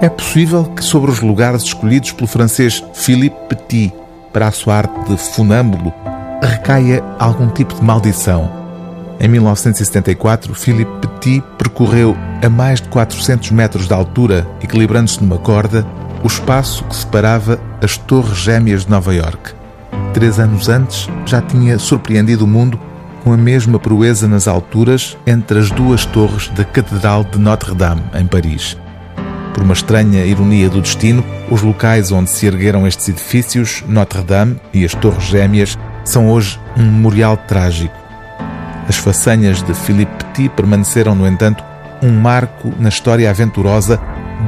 É possível que sobre os lugares escolhidos pelo francês Philippe Petit para a sua arte de funâmbulo recaia algum tipo de maldição. Em 1974, Philippe Petit percorreu a mais de 400 metros de altura, equilibrando-se numa corda, o espaço que separava as Torres Gêmeas de Nova York. Três anos antes, já tinha surpreendido o mundo com a mesma proeza nas alturas entre as duas torres da Catedral de Notre-Dame, em Paris. Por uma estranha ironia do destino, os locais onde se ergueram estes edifícios, Notre-Dame e as Torres Gêmeas, são hoje um memorial trágico. As façanhas de Philippe Petit permaneceram, no entanto, um marco na história aventurosa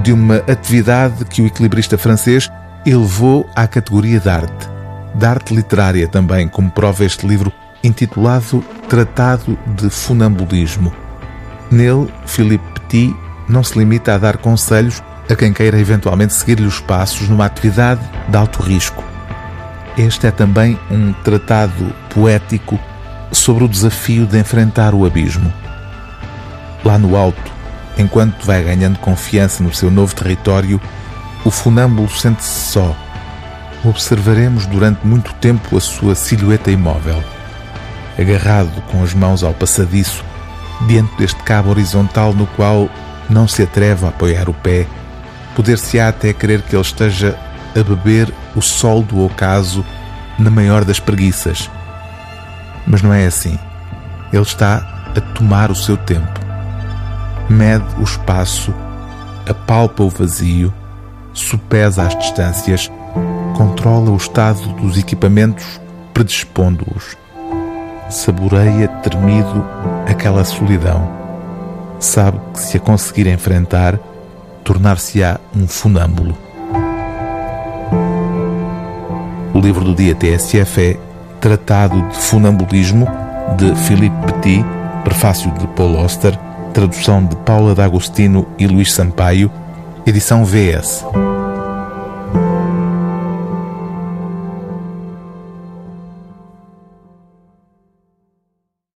de uma atividade que o equilibrista francês elevou à categoria de arte. De arte literária também, como prova este livro intitulado Tratado de Funambulismo. Nele, Philippe Petit não se limita a dar conselhos a quem queira eventualmente seguir-lhe os passos numa atividade de alto risco. Este é também um tratado poético sobre o desafio de enfrentar o abismo. Lá no alto, enquanto vai ganhando confiança no seu novo território, o funâmbulo sente-se só. Observaremos durante muito tempo a sua silhueta imóvel. Agarrado com as mãos ao passadiço, diante deste cabo horizontal no qual não se atreve a apoiar o pé, poder-se-á até crer que ele esteja a beber o sol do ocaso na maior das preguiças. Mas não é assim. Ele está a tomar o seu tempo. Mede o espaço, apalpa o vazio, supesa as distâncias, controla o estado dos equipamentos, predispondo-os. Saboreia tremido aquela solidão sabe que se a conseguir enfrentar, tornar-se-á um funâmbulo. O livro do dia TSF é Tratado de Funambulismo, de Philippe Petit, prefácio de Paul Oster, tradução de Paula D'Agostino e Luís Sampaio, edição VS.